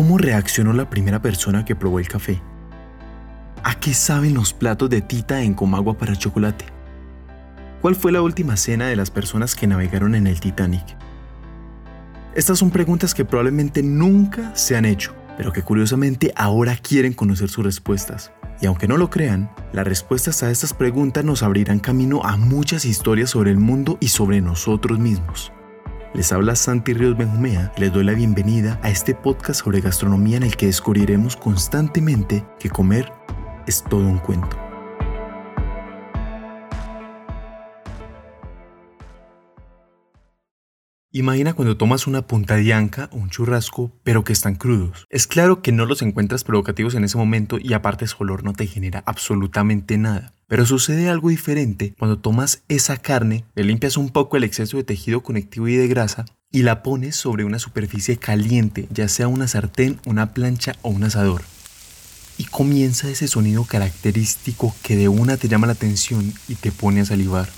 ¿Cómo reaccionó la primera persona que probó el café? ¿A qué saben los platos de tita en Comagua para chocolate? ¿Cuál fue la última cena de las personas que navegaron en el Titanic? Estas son preguntas que probablemente nunca se han hecho, pero que curiosamente ahora quieren conocer sus respuestas. Y aunque no lo crean, las respuestas a estas preguntas nos abrirán camino a muchas historias sobre el mundo y sobre nosotros mismos. Les habla Santi Ríos Benjumea y les doy la bienvenida a este podcast sobre gastronomía en el que descubriremos constantemente que comer es todo un cuento. Imagina cuando tomas una punta de anca o un churrasco, pero que están crudos. Es claro que no los encuentras provocativos en ese momento y aparte su olor no te genera absolutamente nada. Pero sucede algo diferente cuando tomas esa carne, le limpias un poco el exceso de tejido conectivo y de grasa y la pones sobre una superficie caliente, ya sea una sartén, una plancha o un asador. Y comienza ese sonido característico que de una te llama la atención y te pone a salivar.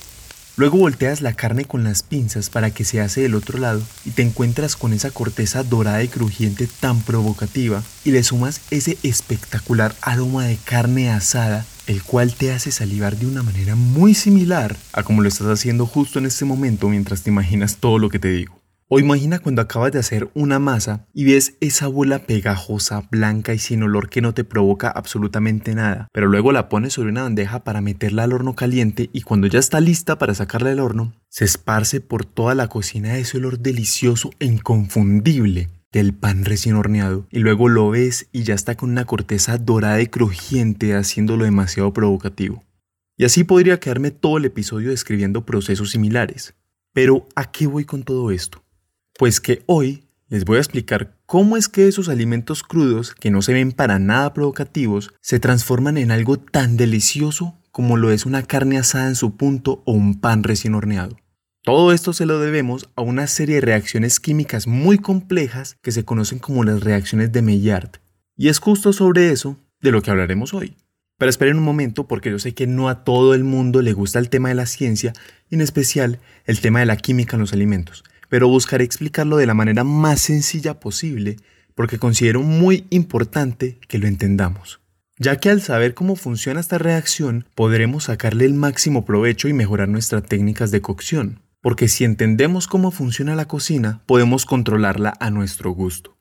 Luego volteas la carne con las pinzas para que se hace del otro lado y te encuentras con esa corteza dorada y crujiente tan provocativa y le sumas ese espectacular aroma de carne asada el cual te hace salivar de una manera muy similar a como lo estás haciendo justo en este momento mientras te imaginas todo lo que te digo. O imagina cuando acabas de hacer una masa y ves esa bola pegajosa, blanca y sin olor que no te provoca absolutamente nada, pero luego la pones sobre una bandeja para meterla al horno caliente y cuando ya está lista para sacarla del horno, se esparce por toda la cocina ese olor delicioso e inconfundible del pan recién horneado y luego lo ves y ya está con una corteza dorada y crujiente haciéndolo demasiado provocativo. Y así podría quedarme todo el episodio describiendo procesos similares. Pero ¿a qué voy con todo esto? Pues que hoy les voy a explicar cómo es que esos alimentos crudos, que no se ven para nada provocativos, se transforman en algo tan delicioso como lo es una carne asada en su punto o un pan recién horneado. Todo esto se lo debemos a una serie de reacciones químicas muy complejas que se conocen como las reacciones de Maillard. Y es justo sobre eso de lo que hablaremos hoy. Pero esperen un momento porque yo sé que no a todo el mundo le gusta el tema de la ciencia en especial el tema de la química en los alimentos pero buscaré explicarlo de la manera más sencilla posible porque considero muy importante que lo entendamos, ya que al saber cómo funciona esta reacción podremos sacarle el máximo provecho y mejorar nuestras técnicas de cocción, porque si entendemos cómo funciona la cocina podemos controlarla a nuestro gusto.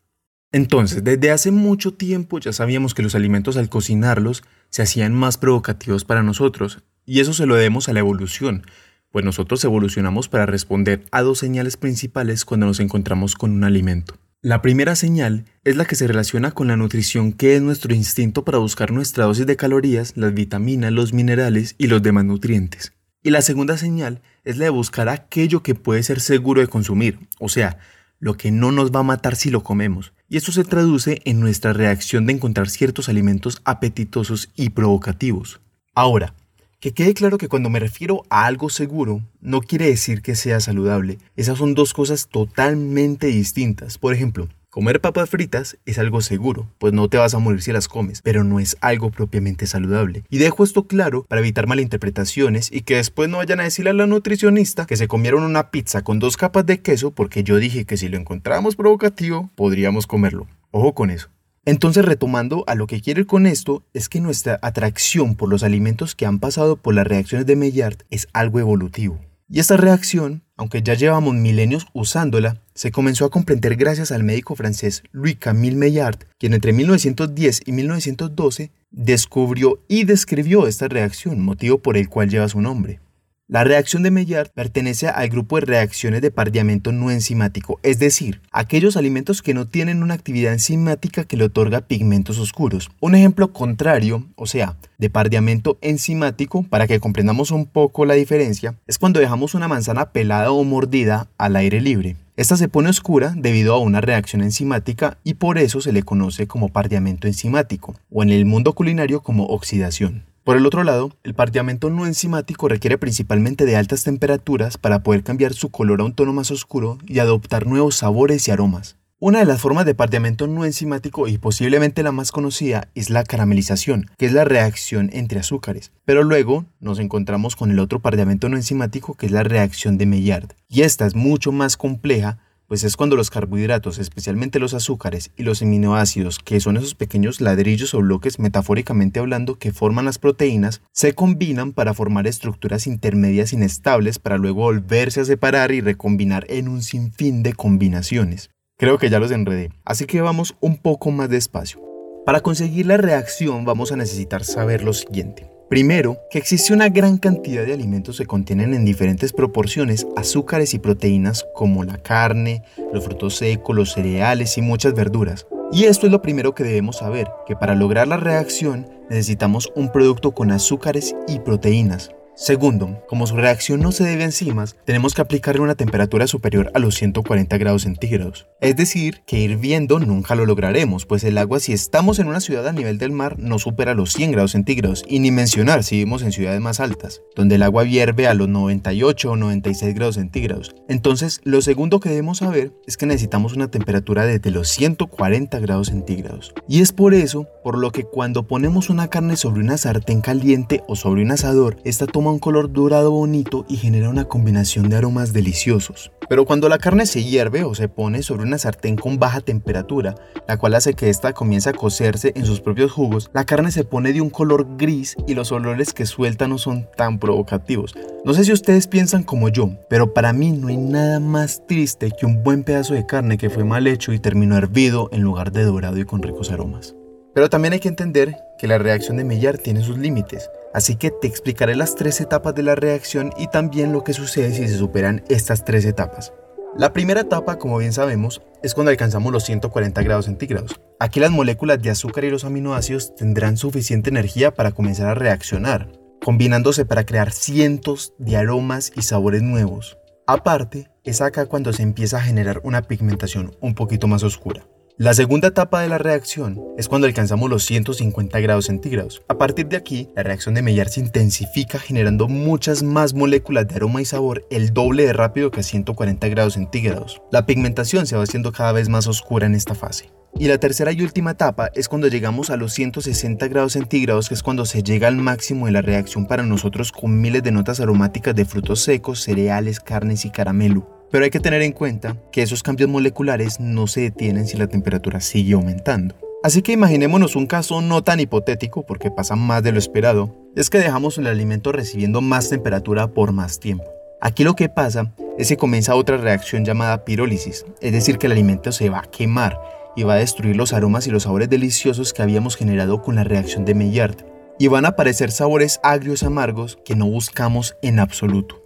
Entonces, desde hace mucho tiempo ya sabíamos que los alimentos al cocinarlos se hacían más provocativos para nosotros, y eso se lo debemos a la evolución, pues nosotros evolucionamos para responder a dos señales principales cuando nos encontramos con un alimento. La primera señal es la que se relaciona con la nutrición, que es nuestro instinto para buscar nuestra dosis de calorías, las vitaminas, los minerales y los demás nutrientes. Y la segunda señal es la de buscar aquello que puede ser seguro de consumir, o sea, lo que no nos va a matar si lo comemos. Y esto se traduce en nuestra reacción de encontrar ciertos alimentos apetitosos y provocativos. Ahora, que quede claro que cuando me refiero a algo seguro, no quiere decir que sea saludable. Esas son dos cosas totalmente distintas. Por ejemplo, comer papas fritas es algo seguro, pues no te vas a morir si las comes, pero no es algo propiamente saludable. Y dejo esto claro para evitar malinterpretaciones y que después no vayan a decirle a la nutricionista que se comieron una pizza con dos capas de queso porque yo dije que si lo encontrábamos provocativo, podríamos comerlo. Ojo con eso. Entonces, retomando a lo que quiero ir con esto, es que nuestra atracción por los alimentos que han pasado por las reacciones de Maillard es algo evolutivo. Y esta reacción, aunque ya llevamos milenios usándola, se comenzó a comprender gracias al médico francés Louis-Camille Maillard, quien entre 1910 y 1912 descubrió y describió esta reacción, motivo por el cual lleva su nombre. La reacción de Maillard pertenece al grupo de reacciones de pardeamiento no enzimático, es decir, aquellos alimentos que no tienen una actividad enzimática que le otorga pigmentos oscuros. Un ejemplo contrario, o sea, de pardeamiento enzimático, para que comprendamos un poco la diferencia, es cuando dejamos una manzana pelada o mordida al aire libre. Esta se pone oscura debido a una reacción enzimática y por eso se le conoce como pardeamiento enzimático, o en el mundo culinario como oxidación. Por el otro lado, el pardeamiento no enzimático requiere principalmente de altas temperaturas para poder cambiar su color a un tono más oscuro y adoptar nuevos sabores y aromas. Una de las formas de pardeamiento no enzimático y posiblemente la más conocida es la caramelización, que es la reacción entre azúcares. Pero luego nos encontramos con el otro pardeamiento no enzimático que es la reacción de Maillard. Y esta es mucho más compleja pues es cuando los carbohidratos, especialmente los azúcares y los aminoácidos, que son esos pequeños ladrillos o bloques metafóricamente hablando que forman las proteínas, se combinan para formar estructuras intermedias inestables para luego volverse a separar y recombinar en un sinfín de combinaciones. Creo que ya los enredé, así que vamos un poco más despacio. Para conseguir la reacción vamos a necesitar saber lo siguiente. Primero, que existe una gran cantidad de alimentos que contienen en diferentes proporciones azúcares y proteínas como la carne, los frutos secos, los cereales y muchas verduras. Y esto es lo primero que debemos saber, que para lograr la reacción necesitamos un producto con azúcares y proteínas. Segundo, como su reacción no se debe a enzimas, tenemos que aplicarle una temperatura superior a los 140 grados centígrados. Es decir, que hirviendo nunca lo lograremos, pues el agua si estamos en una ciudad a nivel del mar no supera los 100 grados centígrados, y ni mencionar si vivimos en ciudades más altas, donde el agua hierve a los 98 o 96 grados centígrados. Entonces, lo segundo que debemos saber es que necesitamos una temperatura desde los 140 grados centígrados. Y es por eso, por lo que cuando ponemos una carne sobre una sartén caliente o sobre un asador, esta toma un color dorado bonito y genera una combinación de aromas deliciosos. Pero cuando la carne se hierve o se pone sobre una sartén con baja temperatura, la cual hace que ésta comience a cocerse en sus propios jugos, la carne se pone de un color gris y los olores que suelta no son tan provocativos. No sé si ustedes piensan como yo, pero para mí no hay nada más triste que un buen pedazo de carne que fue mal hecho y terminó hervido en lugar de dorado y con ricos aromas. Pero también hay que entender que la reacción de Maillard tiene sus límites. Así que te explicaré las tres etapas de la reacción y también lo que sucede si se superan estas tres etapas. La primera etapa, como bien sabemos, es cuando alcanzamos los 140 grados centígrados. Aquí las moléculas de azúcar y los aminoácidos tendrán suficiente energía para comenzar a reaccionar, combinándose para crear cientos de aromas y sabores nuevos. Aparte, es acá cuando se empieza a generar una pigmentación un poquito más oscura. La segunda etapa de la reacción es cuando alcanzamos los 150 grados centígrados. A partir de aquí, la reacción de Maillard se intensifica generando muchas más moléculas de aroma y sabor el doble de rápido que a 140 grados centígrados. La pigmentación se va haciendo cada vez más oscura en esta fase. Y la tercera y última etapa es cuando llegamos a los 160 grados centígrados, que es cuando se llega al máximo de la reacción para nosotros con miles de notas aromáticas de frutos secos, cereales, carnes y caramelo. Pero hay que tener en cuenta que esos cambios moleculares no se detienen si la temperatura sigue aumentando. Así que imaginémonos un caso no tan hipotético porque pasa más de lo esperado, es que dejamos el alimento recibiendo más temperatura por más tiempo. Aquí lo que pasa es que comienza otra reacción llamada pirólisis, es decir que el alimento se va a quemar y va a destruir los aromas y los sabores deliciosos que habíamos generado con la reacción de Maillard, y van a aparecer sabores agrios amargos que no buscamos en absoluto.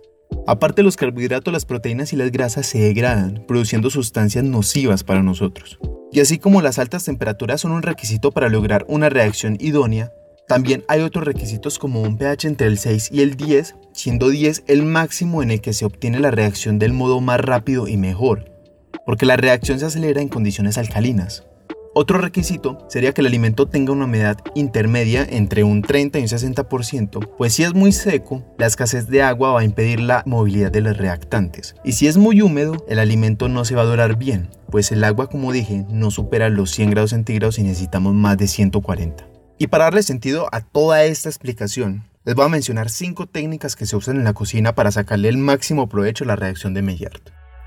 Aparte los carbohidratos, las proteínas y las grasas se degradan, produciendo sustancias nocivas para nosotros. Y así como las altas temperaturas son un requisito para lograr una reacción idónea, también hay otros requisitos como un pH entre el 6 y el 10, siendo 10 el máximo en el que se obtiene la reacción del modo más rápido y mejor, porque la reacción se acelera en condiciones alcalinas. Otro requisito sería que el alimento tenga una humedad intermedia entre un 30 y un 60%, pues si es muy seco, la escasez de agua va a impedir la movilidad de los reactantes. Y si es muy húmedo, el alimento no se va a durar bien, pues el agua, como dije, no supera los 100 grados centígrados y necesitamos más de 140. Y para darle sentido a toda esta explicación, les voy a mencionar 5 técnicas que se usan en la cocina para sacarle el máximo provecho a la reacción de Maillard.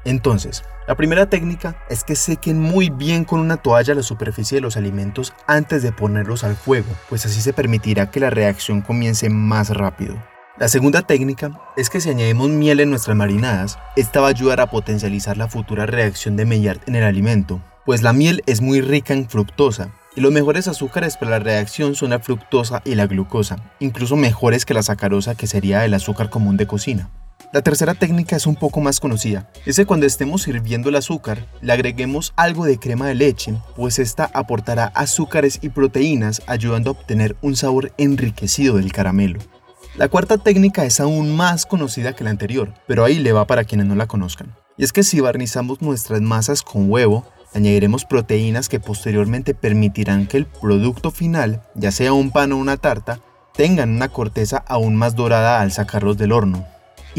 Entonces, la primera técnica es que sequen muy bien con una toalla la superficie de los alimentos antes de ponerlos al fuego, pues así se permitirá que la reacción comience más rápido. La segunda técnica es que si añadimos miel en nuestras marinadas, esta va a ayudar a potencializar la futura reacción de Maillard en el alimento, pues la miel es muy rica en fructosa, y los mejores azúcares para la reacción son la fructosa y la glucosa, incluso mejores que la sacarosa que sería el azúcar común de cocina. La tercera técnica es un poco más conocida. Es que cuando estemos sirviendo el azúcar, le agreguemos algo de crema de leche, pues esta aportará azúcares y proteínas ayudando a obtener un sabor enriquecido del caramelo. La cuarta técnica es aún más conocida que la anterior, pero ahí le va para quienes no la conozcan. Y es que si barnizamos nuestras masas con huevo, añadiremos proteínas que posteriormente permitirán que el producto final, ya sea un pan o una tarta, tengan una corteza aún más dorada al sacarlos del horno.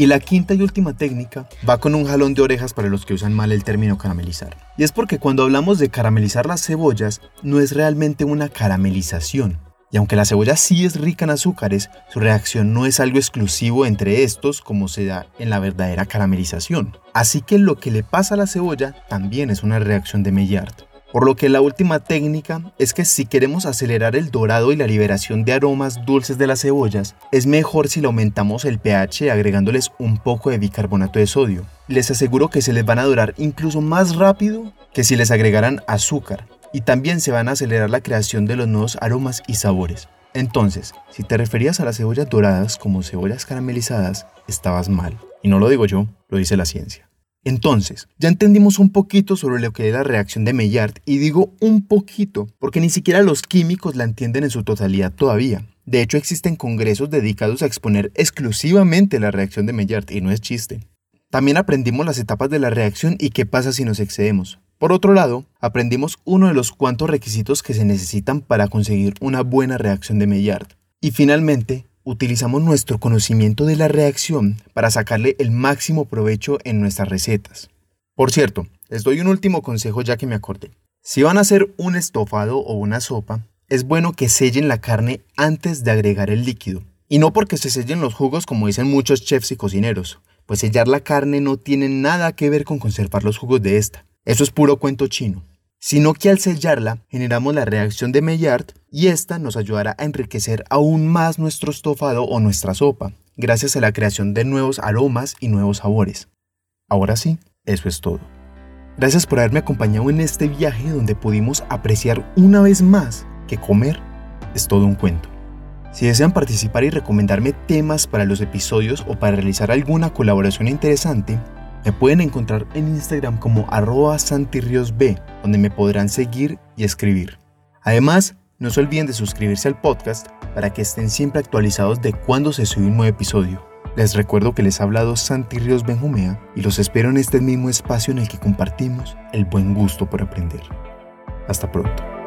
Y la quinta y última técnica va con un jalón de orejas para los que usan mal el término caramelizar. Y es porque cuando hablamos de caramelizar las cebollas, no es realmente una caramelización, Y aunque la cebolla sí es rica en azúcares, su reacción no es algo exclusivo entre estos como se da en la verdadera caramelización. Así que lo que le pasa a la cebolla también es una reacción de Maillard. Por lo que la última técnica es que si queremos acelerar el dorado y la liberación de aromas dulces de las cebollas, es mejor si le aumentamos el pH agregándoles un poco de bicarbonato de sodio. Les aseguro que se les van a dorar incluso más rápido que si les agregaran azúcar, y también se van a acelerar la creación de los nuevos aromas y sabores. Entonces, si te referías a las cebollas doradas como cebollas caramelizadas, estabas mal. Y no lo digo yo, lo dice la ciencia. Entonces, ya entendimos un poquito sobre lo que es la reacción de Maillard y digo un poquito porque ni siquiera los químicos la entienden en su totalidad todavía. De hecho, existen congresos dedicados a exponer exclusivamente la reacción de Maillard y no es chiste. También aprendimos las etapas de la reacción y qué pasa si nos excedemos. Por otro lado, aprendimos uno de los cuantos requisitos que se necesitan para conseguir una buena reacción de Maillard. Y finalmente, utilizamos nuestro conocimiento de la reacción para sacarle el máximo provecho en nuestras recetas. Por cierto, les doy un último consejo ya que me acordé. Si van a hacer un estofado o una sopa, es bueno que sellen la carne antes de agregar el líquido. Y no porque se sellen los jugos como dicen muchos chefs y cocineros, pues sellar la carne no tiene nada que ver con conservar los jugos de esta. Eso es puro cuento chino sino que al sellarla generamos la reacción de Maillard y esta nos ayudará a enriquecer aún más nuestro estofado o nuestra sopa, gracias a la creación de nuevos aromas y nuevos sabores. Ahora sí, eso es todo. Gracias por haberme acompañado en este viaje donde pudimos apreciar una vez más que comer es todo un cuento. Si desean participar y recomendarme temas para los episodios o para realizar alguna colaboración interesante, me pueden encontrar en Instagram como arroba santirriosb, donde me podrán seguir y escribir. Además, no se olviden de suscribirse al podcast para que estén siempre actualizados de cuando se sube un nuevo episodio. Les recuerdo que les ha hablado Santi Ríos Benjumea y los espero en este mismo espacio en el que compartimos el buen gusto por aprender. Hasta pronto.